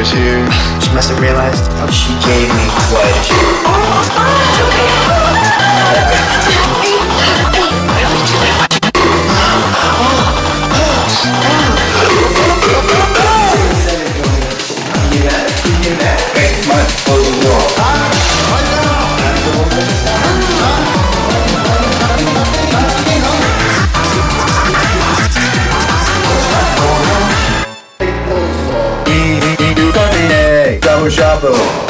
last time she was here. She must have realized she gave me quite a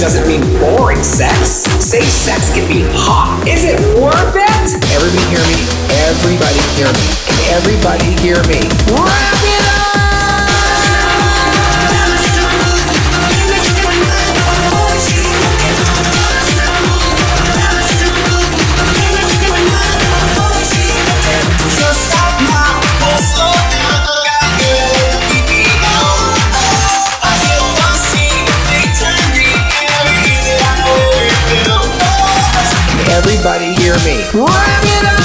doesn't mean boring sex. Safe sex can be hot. Is it worth it? Everybody hear me. Everybody hear me. Everybody hear me. It Everybody hear me. Wrap it up!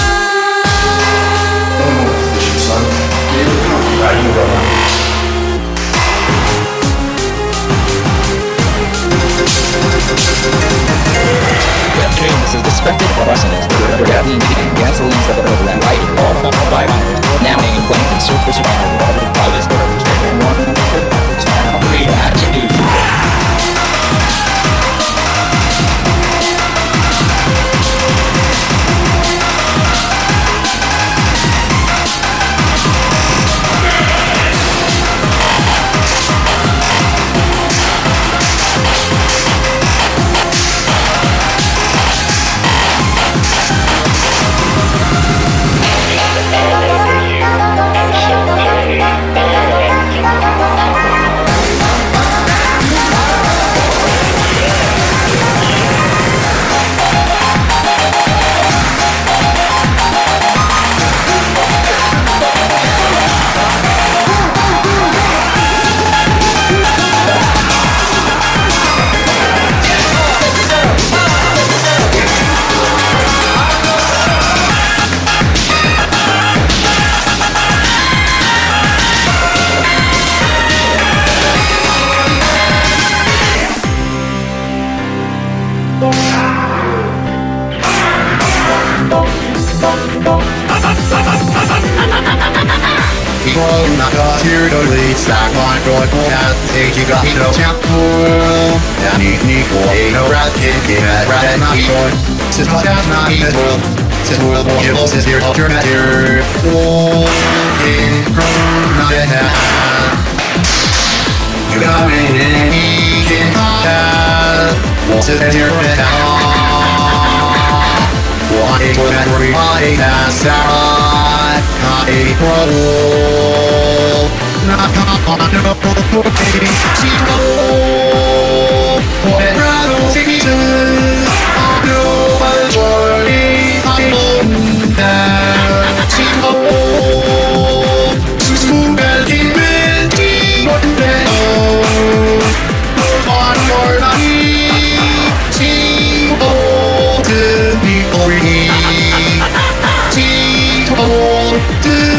This is the spectacle of arsonists. We're gasoline, gasoline, stuff over that right. All from five hours. Now, name and blank and People in the here to lead that one good at taking a hero temple. And if Nico ain't a rat kicking at rat and not short, since not as not even well, since we'll be able to hear alternative. Oh, in Corona in me in he can have what's eight one three one eight and seven not a roll not on no zero do